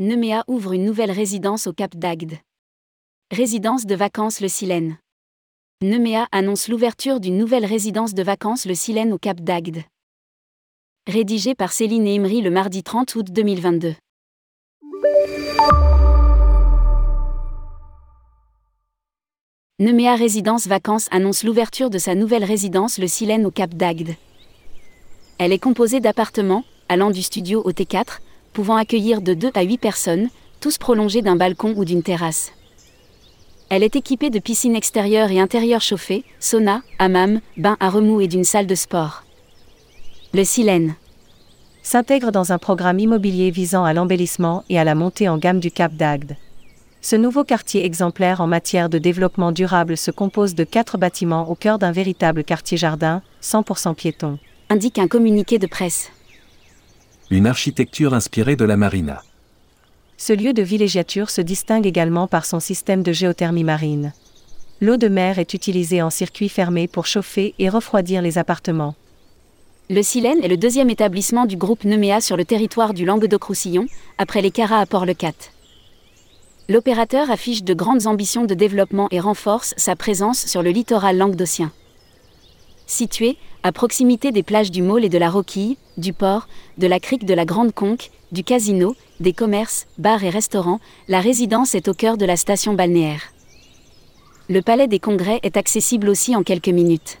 Nemea ouvre une nouvelle résidence au Cap d'Agde. Résidence de vacances Le Silène. Nemea annonce l'ouverture d'une nouvelle résidence de vacances Le Silène au Cap d'Agde. Rédigé par Céline et Imri le mardi 30 août 2022. Nemea Résidence Vacances annonce l'ouverture de sa nouvelle résidence Le Silène au Cap d'Agde. Elle est composée d'appartements, allant du studio au T4, pouvant accueillir de 2 à 8 personnes, tous prolongés d'un balcon ou d'une terrasse. Elle est équipée de piscines extérieures et intérieures chauffées, sauna, hammam, bain à remous et d'une salle de sport. Le Silène s'intègre dans un programme immobilier visant à l'embellissement et à la montée en gamme du Cap d'Agde. Ce nouveau quartier exemplaire en matière de développement durable se compose de quatre bâtiments au cœur d'un véritable quartier-jardin, 100% piéton. Indique un communiqué de presse. Une architecture inspirée de la marina. Ce lieu de villégiature se distingue également par son système de géothermie marine. L'eau de mer est utilisée en circuit fermé pour chauffer et refroidir les appartements. Le Silène est le deuxième établissement du groupe Nemea sur le territoire du Languedoc-Roussillon, après les Caras à Port-le-Cat. L'opérateur affiche de grandes ambitions de développement et renforce sa présence sur le littoral languedocien. Situé à proximité des plages du Môle et de la Roquille, du port, de la crique de la Grande Conque, du casino, des commerces, bars et restaurants, la résidence est au cœur de la station balnéaire. Le palais des congrès est accessible aussi en quelques minutes.